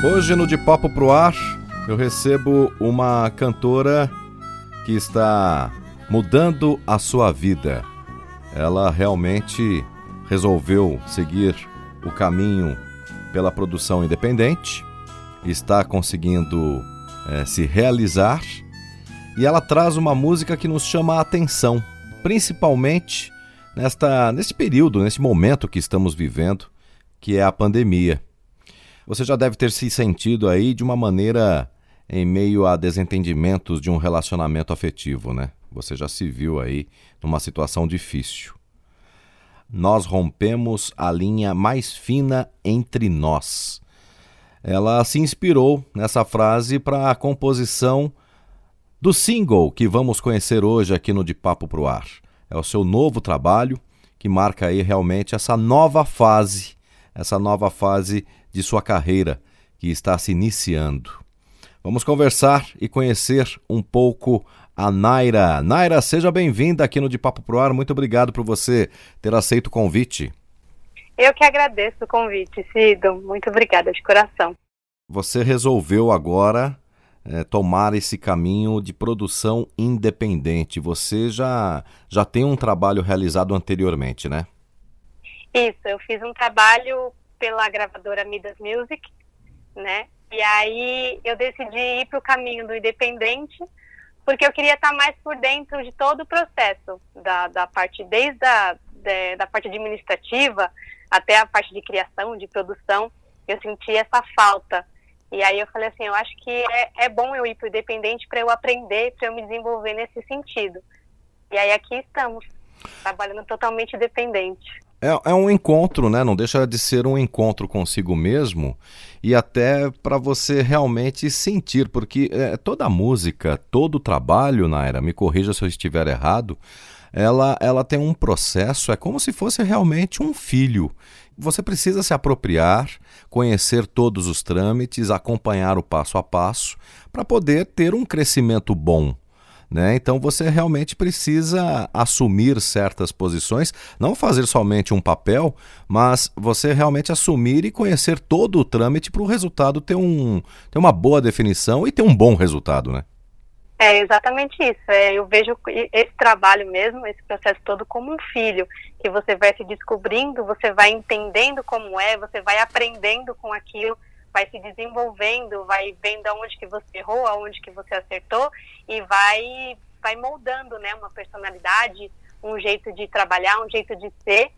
Hoje no De Papo Pro Ar eu recebo uma cantora que está mudando a sua vida. Ela realmente resolveu seguir o caminho pela produção independente, está conseguindo é, se realizar e ela traz uma música que nos chama a atenção, principalmente nesta, nesse período, nesse momento que estamos vivendo, que é a pandemia. Você já deve ter se sentido aí de uma maneira em meio a desentendimentos de um relacionamento afetivo, né? Você já se viu aí numa situação difícil. Nós rompemos a linha mais fina entre nós. Ela se inspirou nessa frase para a composição do single que vamos conhecer hoje aqui no De Papo Pro Ar. É o seu novo trabalho que marca aí realmente essa nova fase, essa nova fase de sua carreira que está se iniciando. Vamos conversar e conhecer um pouco a Naira. Naira, seja bem-vinda aqui no De Papo Pro Ar. Muito obrigado por você ter aceito o convite. Eu que agradeço o convite, Cido. Muito obrigada de coração. Você resolveu agora é, tomar esse caminho de produção independente. Você já, já tem um trabalho realizado anteriormente, né? Isso, eu fiz um trabalho pela gravadora Midas Music, né? E aí eu decidi ir para o caminho do independente, porque eu queria estar mais por dentro de todo o processo, da, da parte, desde a de, da parte administrativa até a parte de criação, de produção, eu senti essa falta e aí eu falei assim, eu acho que é, é bom eu ir para o independente para eu aprender, para eu me desenvolver nesse sentido. E aí aqui estamos, trabalhando totalmente independente. É, é um encontro, né? Não deixa de ser um encontro consigo mesmo e até para você realmente sentir, porque é, toda música, todo trabalho, Naira, me corrija se eu estiver errado, ela, ela tem um processo, é como se fosse realmente um filho. Você precisa se apropriar, conhecer todos os trâmites, acompanhar o passo a passo, para poder ter um crescimento bom. Né? Então você realmente precisa assumir certas posições, não fazer somente um papel, mas você realmente assumir e conhecer todo o trâmite para o resultado ter, um, ter uma boa definição e ter um bom resultado, né? É exatamente isso. É, eu vejo esse trabalho mesmo, esse processo todo como um filho, que você vai se descobrindo, você vai entendendo como é, você vai aprendendo com aquilo, vai se desenvolvendo, vai vendo aonde que você errou, aonde que você acertou e vai vai moldando, né, uma personalidade, um jeito de trabalhar, um jeito de ser.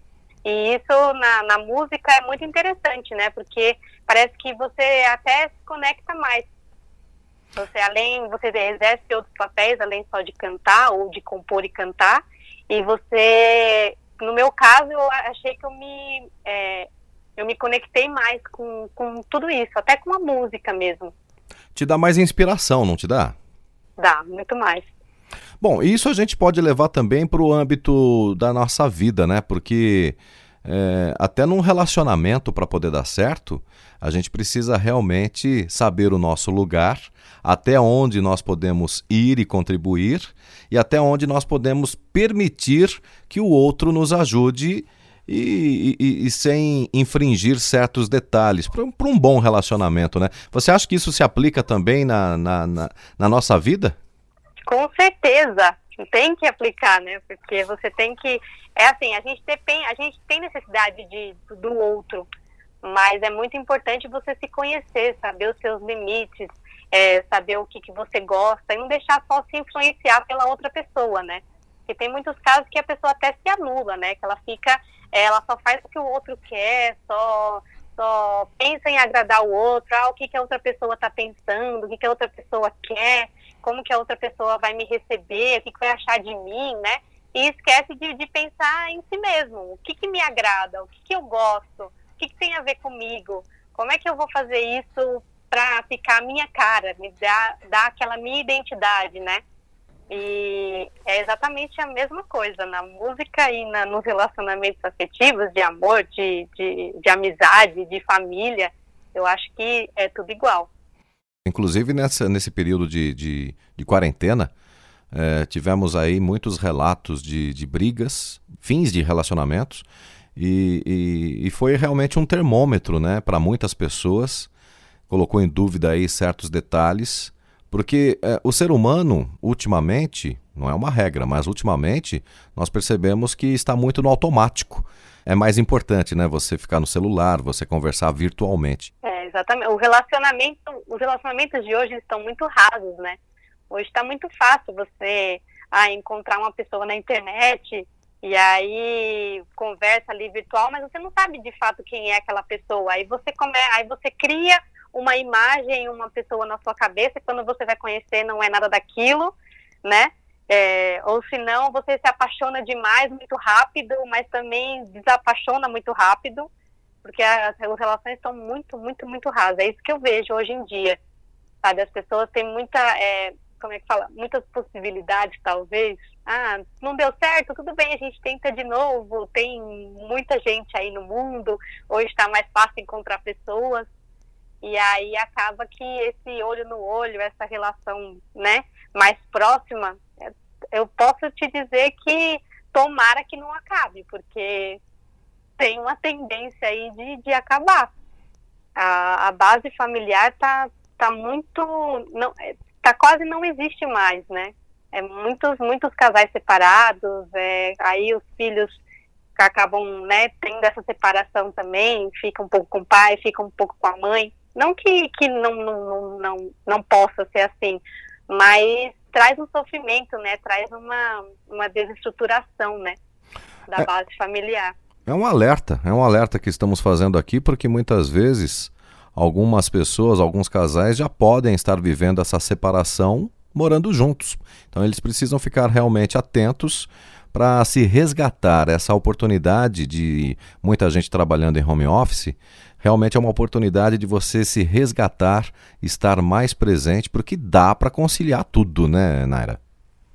E isso na, na música é muito interessante, né? Porque parece que você até se conecta mais você além, você exerce outros papéis além só de cantar ou de compor e cantar. E você, no meu caso, eu achei que eu me, é, eu me conectei mais com, com tudo isso, até com a música mesmo. Te dá mais inspiração, não te dá? Dá, muito mais. Bom, isso a gente pode levar também para o âmbito da nossa vida, né? Porque é, até num relacionamento, para poder dar certo, a gente precisa realmente saber o nosso lugar, até onde nós podemos ir e contribuir e até onde nós podemos permitir que o outro nos ajude e, e, e sem infringir certos detalhes, para um bom relacionamento, né? Você acha que isso se aplica também na, na, na, na nossa vida? Com certeza, tem que aplicar, né? Porque você tem que. É assim, a gente tem, a gente tem necessidade de, do outro, mas é muito importante você se conhecer, saber os seus limites, é, saber o que, que você gosta e não deixar só se influenciar pela outra pessoa, né? Porque tem muitos casos que a pessoa até se anula, né? Que ela fica, ela só faz o que o outro quer, só só pensa em agradar o outro, ah, o que, que a outra pessoa está pensando, o que, que a outra pessoa quer, como que a outra pessoa vai me receber, o que, que vai achar de mim, né? E esquece de, de pensar em si mesmo, o que, que me agrada, o que, que eu gosto, o que, que tem a ver comigo? Como é que eu vou fazer isso para ficar a minha cara, me dar, dar aquela minha identidade, né? E é exatamente a mesma coisa na música e na, nos relacionamentos afetivos, de amor, de, de, de amizade, de família. Eu acho que é tudo igual. Inclusive nessa, nesse período de, de, de quarentena, é, tivemos aí muitos relatos de, de brigas, fins de relacionamentos, e, e, e foi realmente um termômetro né, para muitas pessoas. Colocou em dúvida aí certos detalhes porque é, o ser humano, ultimamente, não é uma regra, mas ultimamente nós percebemos que está muito no automático. É mais importante, né? Você ficar no celular, você conversar virtualmente. É, exatamente. O relacionamento, os relacionamentos de hoje estão muito rasos, né? Hoje está muito fácil você ah, encontrar uma pessoa na internet e aí conversa ali virtual, mas você não sabe de fato quem é aquela pessoa. Aí você come, aí você cria uma imagem, uma pessoa na sua cabeça, e quando você vai conhecer não é nada daquilo, né? É, ou se não, você se apaixona demais muito rápido, mas também desapaixona muito rápido, porque as, as relações estão muito, muito, muito rasas. É isso que eu vejo hoje em dia, sabe? As pessoas têm muita, é, como é que fala? Muitas possibilidades, talvez. Ah, não deu certo, tudo bem, a gente tenta de novo. Tem muita gente aí no mundo, hoje está mais fácil encontrar pessoas. E aí acaba que esse olho no olho, essa relação, né, mais próxima, eu posso te dizer que tomara que não acabe, porque tem uma tendência aí de, de acabar. A, a base familiar tá, tá muito, não, é, tá quase não existe mais, né? É muitos, muitos casais separados, é, aí os filhos acabam, né, tendo essa separação também, fica um pouco com o pai, fica um pouco com a mãe. Não que, que não, não, não, não possa ser assim, mas traz um sofrimento, né? Traz uma, uma desestruturação, né? Da é, base familiar. É um alerta, é um alerta que estamos fazendo aqui, porque muitas vezes algumas pessoas, alguns casais já podem estar vivendo essa separação morando juntos. Então eles precisam ficar realmente atentos para se resgatar essa oportunidade de muita gente trabalhando em home office realmente é uma oportunidade de você se resgatar, estar mais presente, porque dá para conciliar tudo, né, Naira?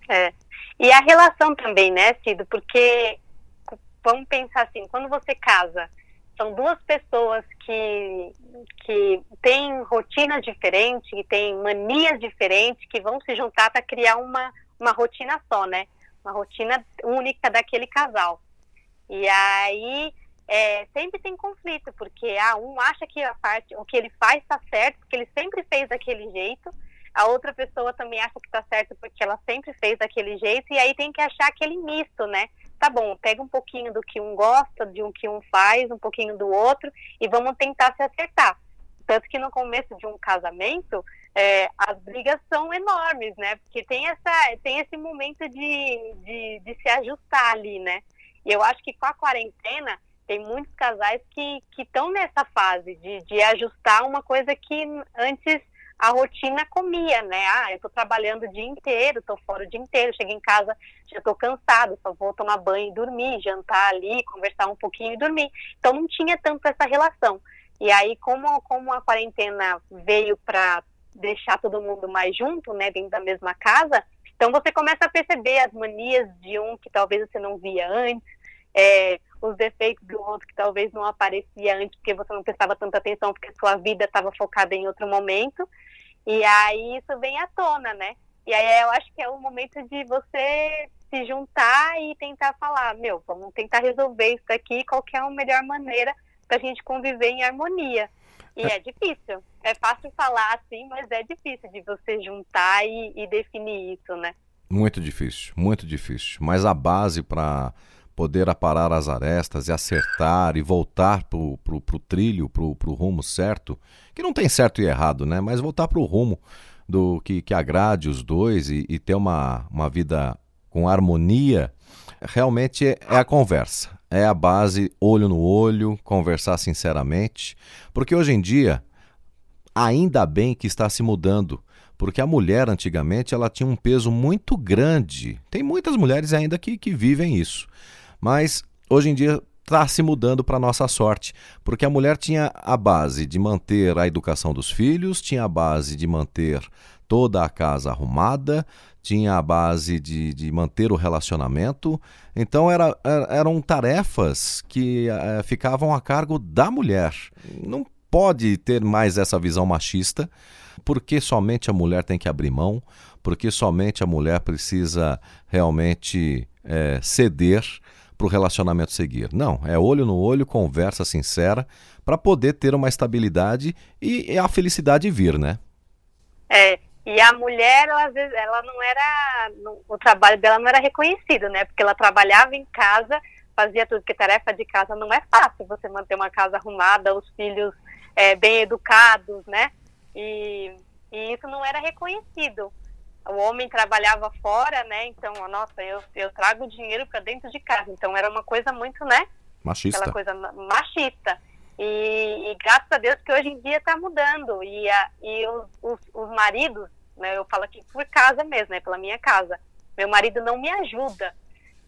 É. E a relação também, né, Cido? Porque vamos pensar assim, quando você casa, são duas pessoas que, que têm rotinas diferentes, que têm manias diferentes, que vão se juntar para criar uma, uma rotina só, né? Uma rotina única daquele casal. E aí é, sempre tem conflito, porque ah, um acha que a parte, o que ele faz está certo, porque ele sempre fez daquele jeito, a outra pessoa também acha que está certo porque ela sempre fez daquele jeito, e aí tem que achar aquele misto, né? Tá bom, pega um pouquinho do que um gosta, de um que um faz, um pouquinho do outro, e vamos tentar se acertar. Tanto que no começo de um casamento, é, as brigas são enormes, né? Porque tem, essa, tem esse momento de, de, de se ajustar ali, né? E eu acho que com a quarentena, tem muitos casais que estão nessa fase de, de ajustar uma coisa que antes a rotina comia, né? Ah, eu tô trabalhando o dia inteiro, tô fora o dia inteiro, chego em casa, já tô cansado, só vou tomar banho e dormir, jantar ali, conversar um pouquinho e dormir. Então não tinha tanto essa relação. E aí, como, como a quarentena veio para deixar todo mundo mais junto, né, dentro da mesma casa, então você começa a perceber as manias de um que talvez você não via antes, é, os defeitos do outro que talvez não aparecia antes porque você não prestava tanta atenção porque sua vida estava focada em outro momento. E aí isso vem à tona, né? E aí eu acho que é o momento de você se juntar e tentar falar, meu, vamos tentar resolver isso aqui, qual é a melhor maneira para a gente conviver em harmonia. E é. é difícil. É fácil falar assim, mas é difícil de você juntar e, e definir isso, né? Muito difícil, muito difícil. Mas a base para poder aparar as arestas e acertar e voltar pro, pro trilho, pro, pro rumo certo, que não tem certo e errado, né? Mas voltar pro rumo do que, que agrade os dois e, e ter uma, uma vida com harmonia, realmente é, é a conversa. É a base olho no olho, conversar sinceramente, porque hoje em dia, ainda bem que está se mudando porque a mulher antigamente ela tinha um peso muito grande. Tem muitas mulheres ainda que, que vivem isso. Mas hoje em dia está se mudando para nossa sorte, porque a mulher tinha a base de manter a educação dos filhos, tinha a base de manter toda a casa arrumada, tinha a base de, de manter o relacionamento. Então era, eram tarefas que é, ficavam a cargo da mulher. Não pode ter mais essa visão machista, porque somente a mulher tem que abrir mão, porque somente a mulher precisa realmente é, ceder para o relacionamento seguir. Não, é olho no olho, conversa sincera, para poder ter uma estabilidade e a felicidade vir, né? É, e a mulher, ela, às vezes, ela não era, o trabalho dela não era reconhecido, né? Porque ela trabalhava em casa, fazia tudo, que tarefa de casa não é fácil, você manter uma casa arrumada, os filhos é, bem educados, né? E, e isso não era reconhecido. O homem trabalhava fora, né? Então, nossa, eu, eu trago dinheiro para dentro de casa. Então, era uma coisa muito, né? Machista. Aquela coisa machista. E, e, graças a Deus que hoje em dia está mudando. E, a, e os, os, os, maridos, né, eu falo aqui por casa mesmo, né, pela minha casa. Meu marido não me ajuda.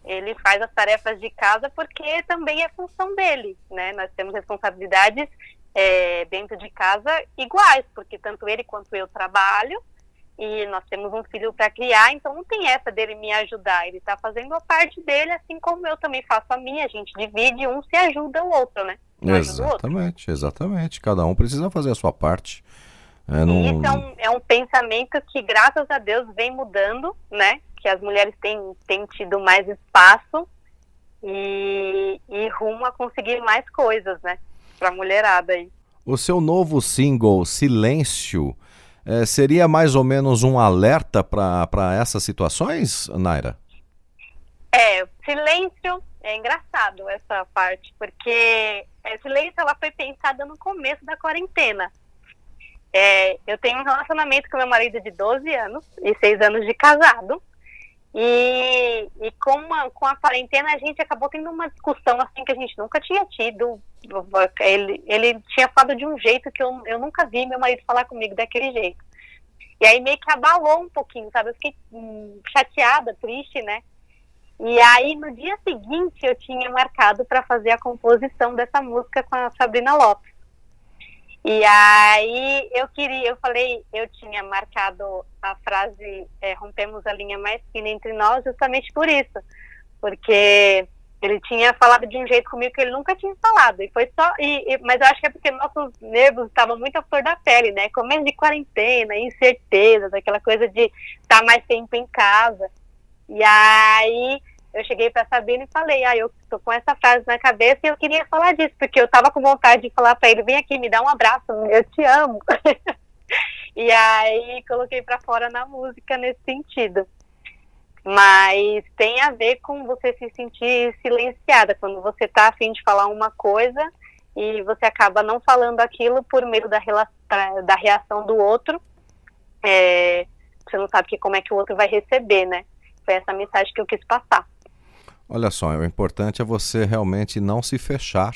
Ele faz as tarefas de casa porque também é função dele. Né? Nós temos responsabilidades é, dentro de casa iguais, porque tanto ele quanto eu trabalho e nós temos um filho para criar, então não tem essa dele me ajudar. Ele está fazendo a parte dele, assim como eu também faço a minha. A gente divide, um se ajuda o outro, né? Um exatamente, exatamente. Cada um precisa fazer a sua parte. É, não... Isso é um, é um pensamento que, graças a Deus, vem mudando, né? Que as mulheres têm, têm tido mais espaço e, e rumo a conseguir mais coisas, né? Para a mulherada aí. O seu novo single, Silêncio, é, seria mais ou menos um alerta para essas situações, Naira? É, silêncio é engraçado essa parte, porque é, silêncio ela foi pensada no começo da quarentena. É, eu tenho um relacionamento com meu marido de 12 anos e 6 anos de casado. E, e com, uma, com a quarentena a gente acabou tendo uma discussão assim que a gente nunca tinha tido. Ele, ele tinha falado de um jeito que eu, eu nunca vi meu marido falar comigo daquele jeito. E aí meio que abalou um pouquinho, sabe? Eu fiquei hum, chateada, triste, né? E aí no dia seguinte eu tinha marcado para fazer a composição dessa música com a Sabrina Lopes. E aí eu queria, eu falei, eu tinha marcado a frase é, rompemos a linha mais fina entre nós justamente por isso, porque ele tinha falado de um jeito comigo que ele nunca tinha falado e foi só, e, e mas eu acho que é porque nossos nervos estavam muito à flor da pele, né? Começo de quarentena, incerteza, aquela coisa de estar tá mais tempo em casa. E aí eu cheguei para Sabina e falei, ah, eu tô com essa frase na cabeça e eu queria falar disso, porque eu tava com vontade de falar para ele, vem aqui, me dá um abraço, eu te amo. e aí coloquei para fora na música nesse sentido. Mas tem a ver com você se sentir silenciada, quando você tá afim de falar uma coisa e você acaba não falando aquilo por medo da, da reação do outro. É, você não sabe que, como é que o outro vai receber, né? Foi essa mensagem que eu quis passar. Olha só, o importante é você realmente não se fechar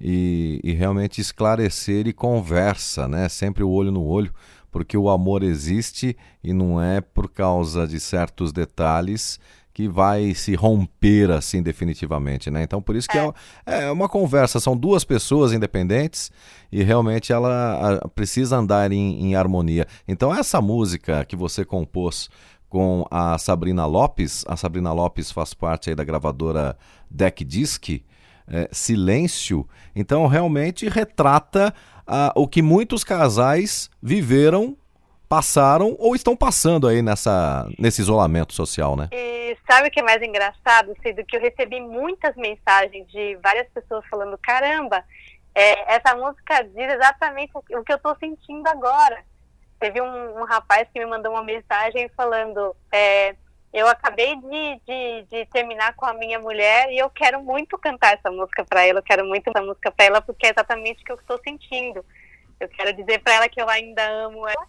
e, e, realmente esclarecer e conversa, né? Sempre o olho no olho, porque o amor existe e não é por causa de certos detalhes que vai se romper assim definitivamente, né? Então por isso que é, é, é uma conversa, são duas pessoas independentes e realmente ela a, precisa andar em, em harmonia. Então essa música que você compôs com a Sabrina Lopes. A Sabrina Lopes faz parte aí da gravadora Deck Disc, é, Silêncio. Então, realmente retrata ah, o que muitos casais viveram, passaram ou estão passando aí nessa, nesse isolamento social, né? E sabe o que é mais engraçado, Cido? Que eu recebi muitas mensagens de várias pessoas falando: caramba, é, essa música diz exatamente o que eu estou sentindo agora. Teve um, um, rapaz que me mandou uma mensagem falando: é, Eu acabei de, de, de, terminar com a minha mulher e eu quero muito cantar essa música para ela, eu quero muito essa música para ela porque é exatamente o que eu estou sentindo. Eu quero dizer para ela que eu ainda amo ela,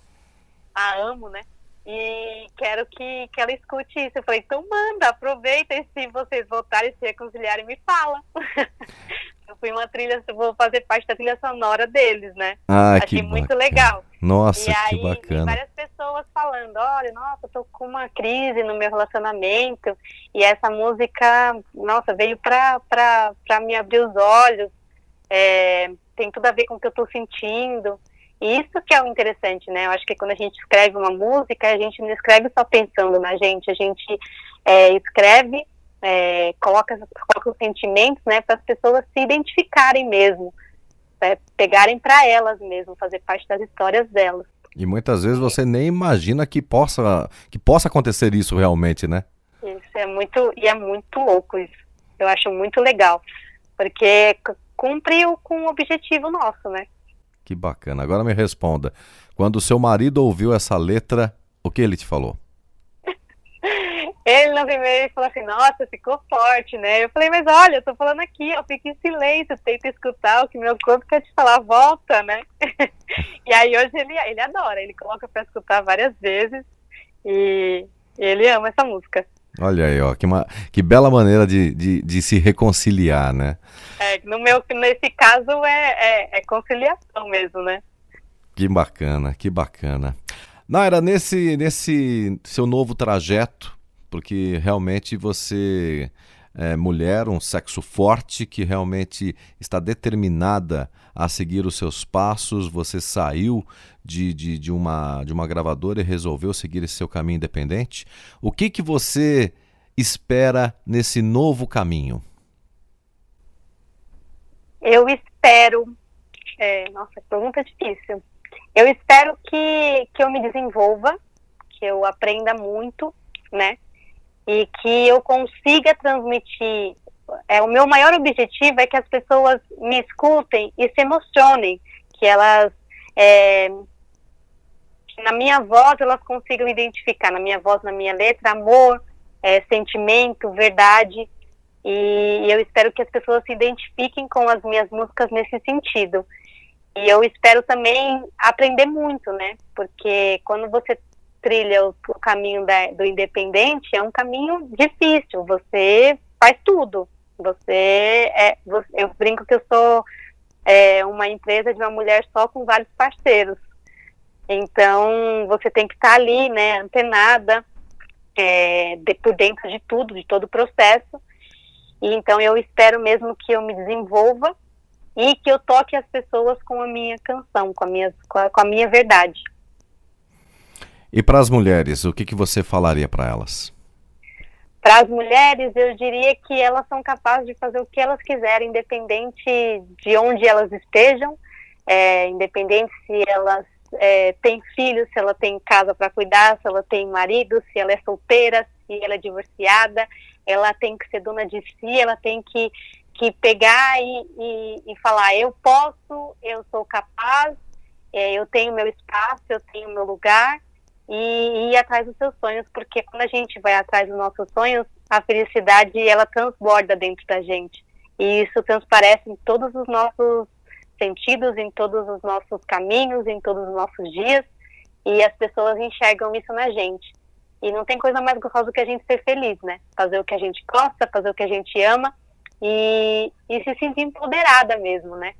a amo, né? E quero que, que ela escute isso. Eu falei, então manda, aproveita e se vocês voltarem se reconciliarem, me fala. Eu fui uma trilha, vou fazer parte da trilha sonora deles, né? Ah, Achei que muito bacana. legal. Nossa, e aí, que bacana. várias pessoas falando, olha, nossa, eu tô com uma crise no meu relacionamento, e essa música, nossa, veio pra, pra, pra me abrir os olhos, é, tem tudo a ver com o que eu tô sentindo. E isso que é o interessante, né? Eu acho que quando a gente escreve uma música, a gente não escreve só pensando na gente, a gente é, escreve, é, coloca, coloca os sentimentos, né, para as pessoas se identificarem mesmo, né, pegarem para elas mesmo, fazer parte das histórias delas. E muitas vezes você nem imagina que possa, que possa acontecer isso realmente, né? Isso é muito, e é muito louco isso. Eu acho muito legal, porque cumpriu com o objetivo nosso, né? Que bacana. Agora me responda. Quando o seu marido ouviu essa letra, o que ele te falou? Ele no primeiro falou assim, nossa, ficou forte, né? Eu falei, mas olha, eu tô falando aqui, ó, fica em silêncio, tenta escutar o que meu corpo quer te falar, volta, né? e aí hoje ele, ele adora, ele coloca pra escutar várias vezes e ele ama essa música. Olha aí, ó, que, uma, que bela maneira de, de, de se reconciliar, né? É, no meu, nesse caso é, é, é conciliação mesmo, né? Que bacana, que bacana. Naira, nesse, nesse seu novo trajeto, porque realmente você é mulher, um sexo forte que realmente está determinada a seguir os seus passos. Você saiu de, de, de, uma, de uma gravadora e resolveu seguir esse seu caminho independente. O que, que você espera nesse novo caminho? Eu espero. É, nossa, pergunta difícil. Eu espero que, que eu me desenvolva, que eu aprenda muito, né? E que eu consiga transmitir. É, o meu maior objetivo é que as pessoas me escutem e se emocionem, que elas. É, que na minha voz elas consigam identificar, na minha voz, na minha letra, amor, é, sentimento, verdade. E eu espero que as pessoas se identifiquem com as minhas músicas nesse sentido. E eu espero também aprender muito, né? Porque quando você trilha o, o caminho da, do independente, é um caminho difícil. Você faz tudo. Você é. Você, eu brinco que eu sou é, uma empresa de uma mulher só com vários parceiros. Então, você tem que estar ali, né, antenada, é, de, por dentro de tudo, de todo o processo. E então, eu espero mesmo que eu me desenvolva e que eu toque as pessoas com a minha canção, com a minha, com a, com a minha verdade. E para as mulheres, o que, que você falaria para elas? Para as mulheres, eu diria que elas são capazes de fazer o que elas quiserem, independente de onde elas estejam, é, independente se elas é, têm filhos, se ela tem casa para cuidar, se ela tem marido, se ela é solteira, se ela é divorciada, ela tem que ser dona de si, ela tem que que pegar e, e, e, falar, eu posso, eu sou capaz, é, eu tenho meu espaço, eu tenho meu lugar e, ir atrás dos seus sonhos, porque quando a gente vai atrás dos nossos sonhos, a felicidade ela transborda dentro da gente e isso transparece em todos os nossos sentidos, em todos os nossos caminhos, em todos os nossos dias e as pessoas enxergam isso na gente. E não tem coisa mais gostosa do que a gente ser feliz, né? Fazer o que a gente gosta, fazer o que a gente ama e, e se sentir empoderada mesmo, né?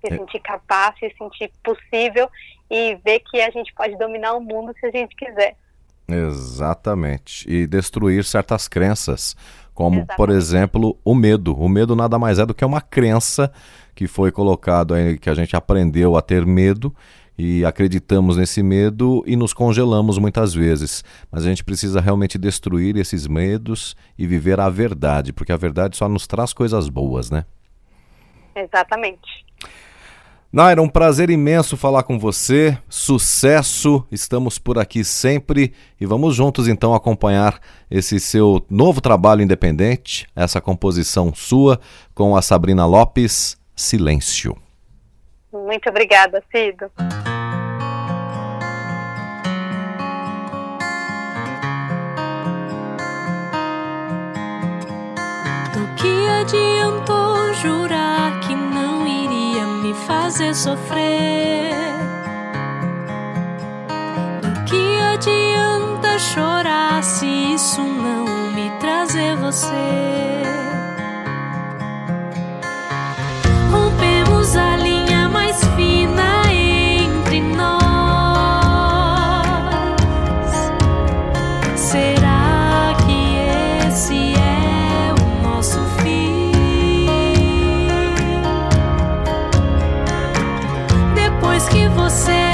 Se é. sentir capaz, se sentir possível e ver que a gente pode dominar o mundo se a gente quiser. Exatamente. E destruir certas crenças, como, Exatamente. por exemplo, o medo. O medo nada mais é do que uma crença que foi colocado aí, que a gente aprendeu a ter medo e acreditamos nesse medo e nos congelamos muitas vezes. Mas a gente precisa realmente destruir esses medos e viver a verdade, porque a verdade só nos traz coisas boas, né? Exatamente. Naira, um prazer imenso falar com você. Sucesso, estamos por aqui sempre e vamos juntos então acompanhar esse seu novo trabalho independente, essa composição sua com a Sabrina Lopes, Silêncio. Muito obrigada, Cido. Fazer sofrer? Do que adianta chorar se isso não me trazer você? que você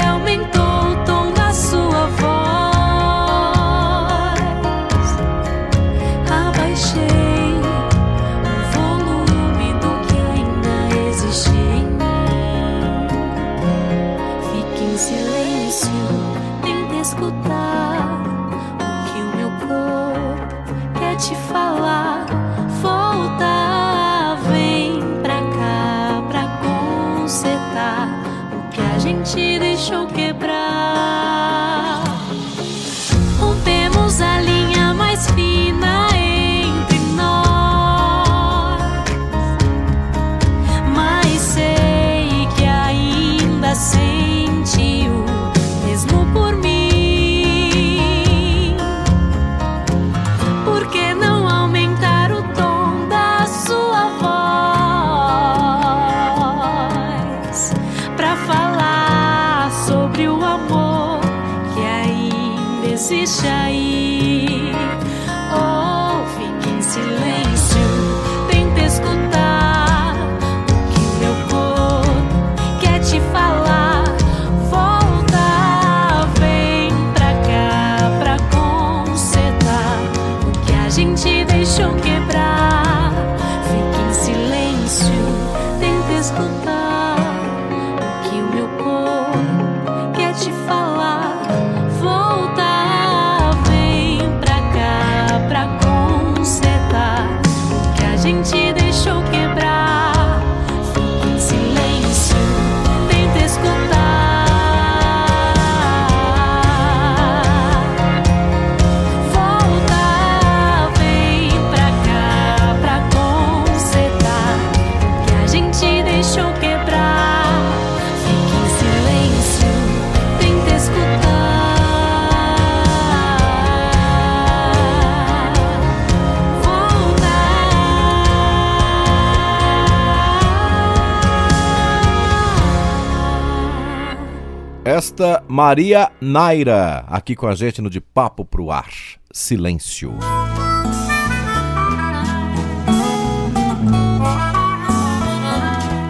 Maria Naira, aqui com a gente no De Papo Pro Ar. Silêncio.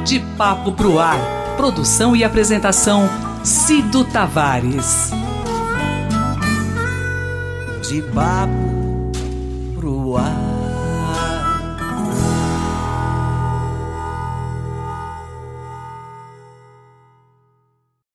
De Papo Pro Ar. Produção e apresentação: Cido Tavares. De Papo Pro Ar.